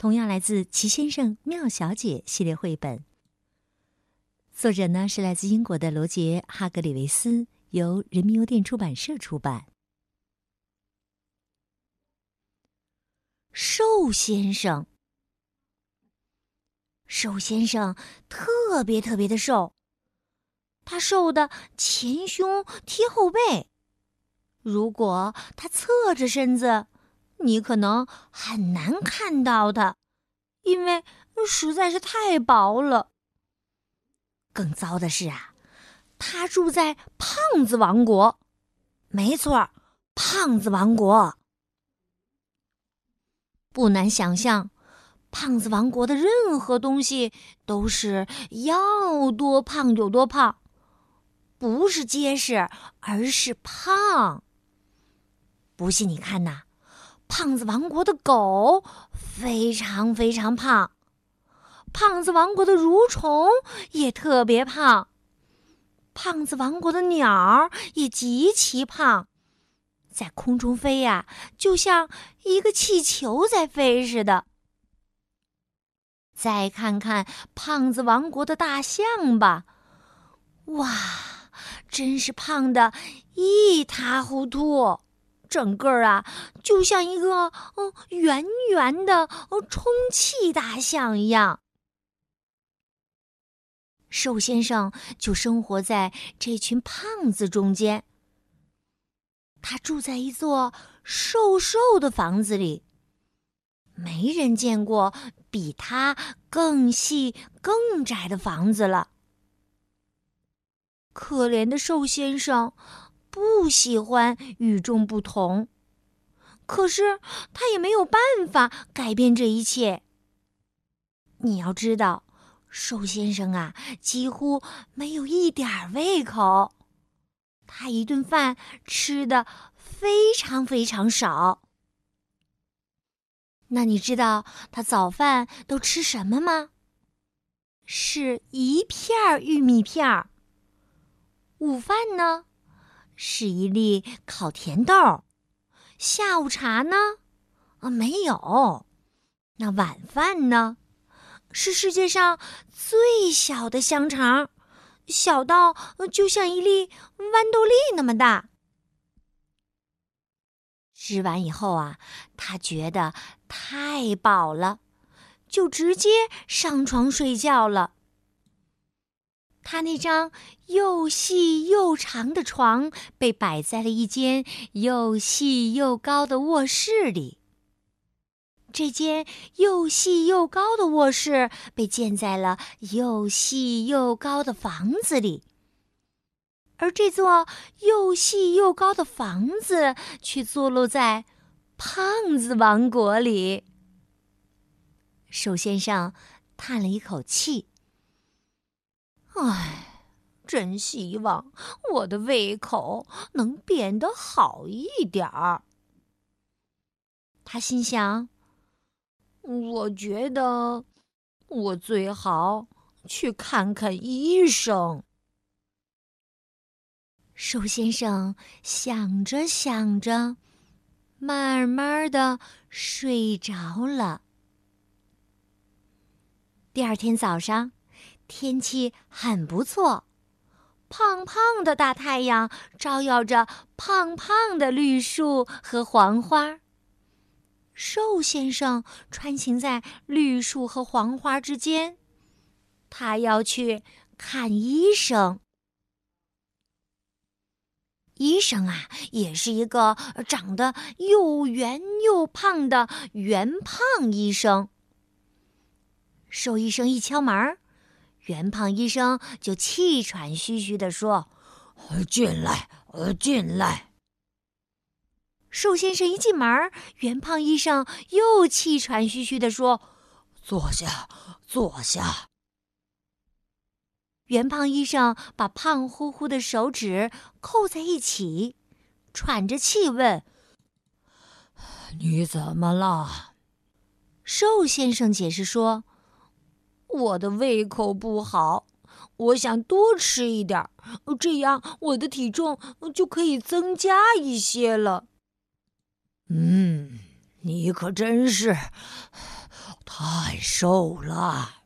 同样来自《齐先生妙小姐》系列绘本，作者呢是来自英国的罗杰·哈格里维斯，由人民邮电出版社出版。瘦先生，瘦先生特别特别的瘦，他瘦的前胸贴后背，如果他侧着身子。你可能很难看到它，因为实在是太薄了。更糟的是啊，他住在胖子王国。没错，胖子王国。不难想象，胖子王国的任何东西都是要多胖有多胖，不是结实，而是胖。不信你看呐。胖子王国的狗非常非常胖，胖子王国的蠕虫也特别胖，胖子王国的鸟也极其胖，在空中飞呀，就像一个气球在飞似的。再看看胖子王国的大象吧，哇，真是胖的一塌糊涂。整个啊，就像一个嗯圆圆的充气大象一样。瘦先生就生活在这群胖子中间。他住在一座瘦瘦的房子里，没人见过比他更细更窄的房子了。可怜的瘦先生。不喜欢与众不同，可是他也没有办法改变这一切。你要知道，瘦先生啊，几乎没有一点胃口，他一顿饭吃的非常非常少。那你知道他早饭都吃什么吗？是一片玉米片儿。午饭呢？是一粒烤甜豆，下午茶呢？啊，没有。那晚饭呢？是世界上最小的香肠，小到就像一粒豌豆粒那么大。吃完以后啊，他觉得太饱了，就直接上床睡觉了。他那张又细又长的床被摆在了一间又细又高的卧室里。这间又细又高的卧室被建在了又细又高的房子里，而这座又细又高的房子却坐落在胖子王国里。瘦先生叹了一口气。唉，真希望我的胃口能变得好一点儿。他心想：“我觉得我最好去看看医生。”瘦先生想着想着，慢慢的睡着了。第二天早上。天气很不错，胖胖的大太阳照耀着胖胖的绿树和黄花。瘦先生穿行在绿树和黄花之间，他要去看医生。医生啊，也是一个长得又圆又胖的圆胖医生。瘦医生一敲门儿。圆胖医生就气喘吁吁地说：“进来，呃，进来。”瘦先生一进门，圆胖医生又气喘吁吁地说：“坐下，坐下。圆胖医生把胖乎乎的手指扣在一起，喘着气问：“你怎么了？”瘦先生解释说：“我的胃口不好，我想多吃一点，这样我的体重就可以增加一些了。”嗯，你可真是太瘦了。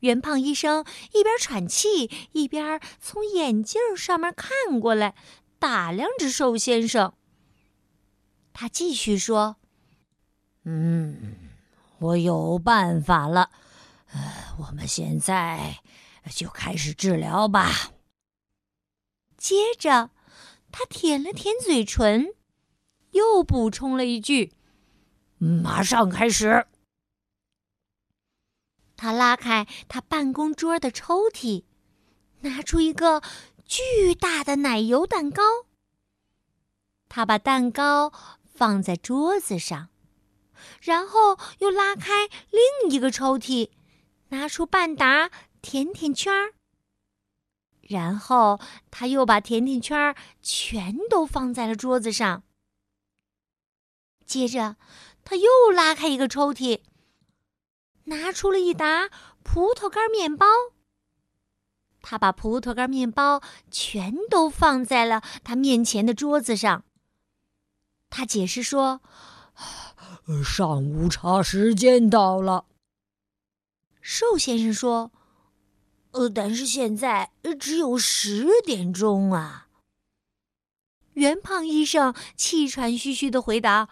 圆胖医生一边喘气，一边从眼镜上面看过来，打量着瘦先生。他继续说：“嗯，我有办法了。呃，我们现在就开始治疗吧。”接着，他舔了舔嘴唇，又补充了一句：“马上开始。”他拉开他办公桌的抽屉，拿出一个巨大的奶油蛋糕。他把蛋糕放在桌子上，然后又拉开另一个抽屉，拿出半打甜甜圈儿。然后他又把甜甜圈儿全都放在了桌子上。接着，他又拉开一个抽屉。拿出了一沓葡萄干面包。他把葡萄干面包全都放在了他面前的桌子上。他解释说：“上午茶时间到了。”瘦先生说：“呃，但是现在只有十点钟啊。”圆胖医生气喘吁吁的回答：“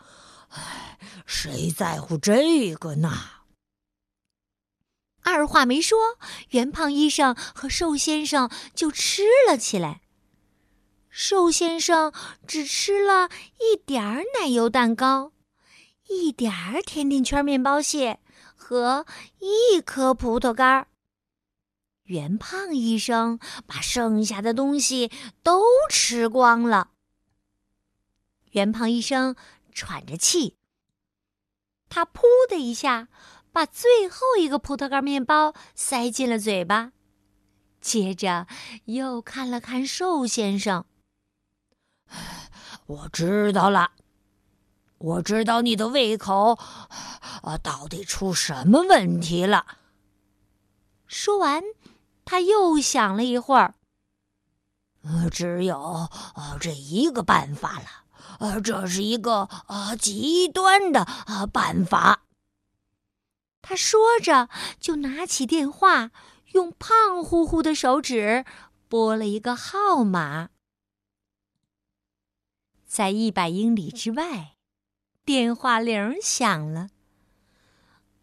唉，谁在乎这个呢？”二话没说，圆胖医生和瘦先生就吃了起来。瘦先生只吃了一点儿奶油蛋糕，一点儿甜甜圈面包屑和一颗葡萄干儿。圆胖医生把剩下的东西都吃光了。圆胖医生喘着气，他噗的一下。把最后一个葡萄干面包塞进了嘴巴，接着又看了看瘦先生。我知道了，我知道你的胃口啊到底出什么问题了。说完，他又想了一会儿。呃，只有呃这一个办法了，呃，这是一个啊极端的啊办法。他说着，就拿起电话，用胖乎乎的手指拨了一个号码。在一百英里之外，电话铃响了。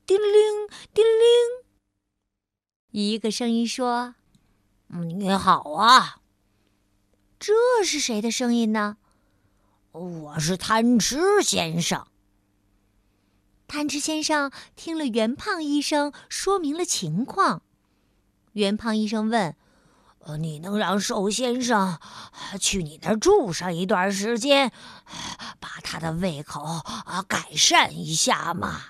叮铃叮铃，一个声音说：“你好啊，这是谁的声音呢？”“我是贪吃先生。”贪吃先生听了袁胖医生说明了情况，袁胖医生问：“呃，你能让瘦先生去你那儿住上一段时间，他的胃口啊改善一下嘛？”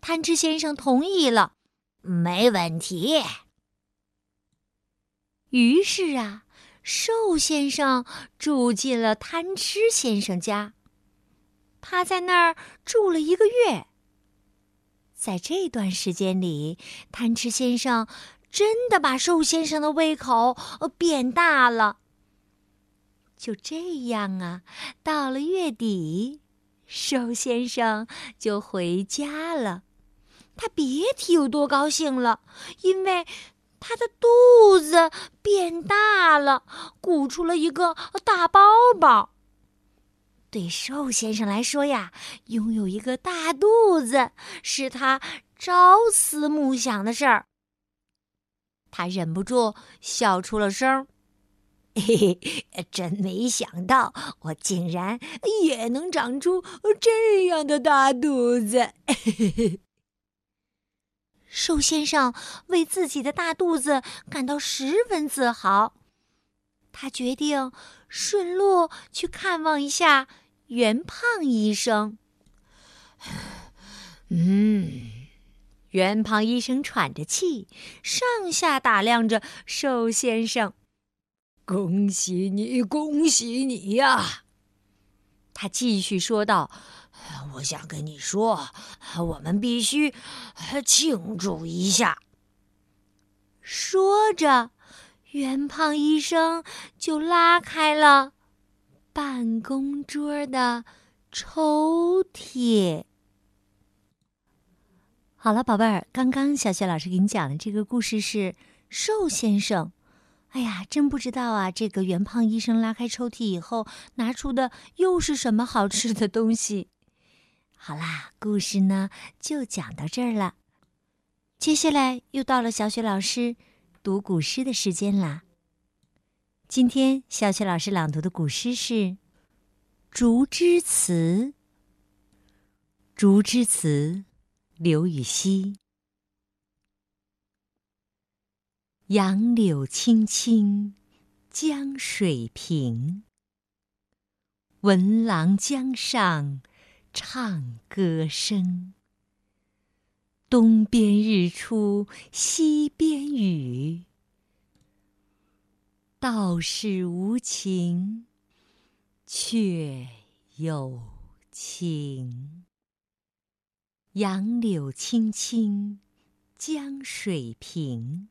贪吃先生同意了，没问题。于是啊，瘦先生住进了贪吃先生家。他在那儿住了一个月。在这段时间里，贪吃先生真的把瘦先生的胃口变大了。就这样啊，到了月底，瘦先生就回家了。他别提有多高兴了，因为他的肚子变大了，鼓出了一个大包包。对瘦先生来说呀，拥有一个大肚子是他朝思暮想的事儿。他忍不住笑出了声儿嘿嘿，真没想到我竟然也能长出这样的大肚子！嘿嘿。瘦先生为自己的大肚子感到十分自豪，他决定顺路去看望一下。圆胖医生，嗯，圆胖医生喘着气，上下打量着瘦先生。恭喜你，恭喜你呀！他继续说道：“我想跟你说，我们必须庆祝一下。”说着，圆胖医生就拉开了办公桌的抽屉。好了，宝贝儿，刚刚小雪老师给你讲的这个故事是瘦先生。哎呀，真不知道啊！这个圆胖医生拉开抽屉以后，拿出的又是什么好吃的东西？好啦，故事呢就讲到这儿了。接下来又到了小雪老师读古诗的时间啦。今天小雪老师朗读的古诗是《竹枝词》。《竹枝词》，刘禹锡。杨柳青青江水平，闻郎江上唱歌声。东边日出西边雨，道是无晴却有晴。杨柳青青江水平。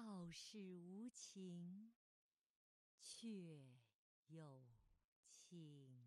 道是无情，却有情。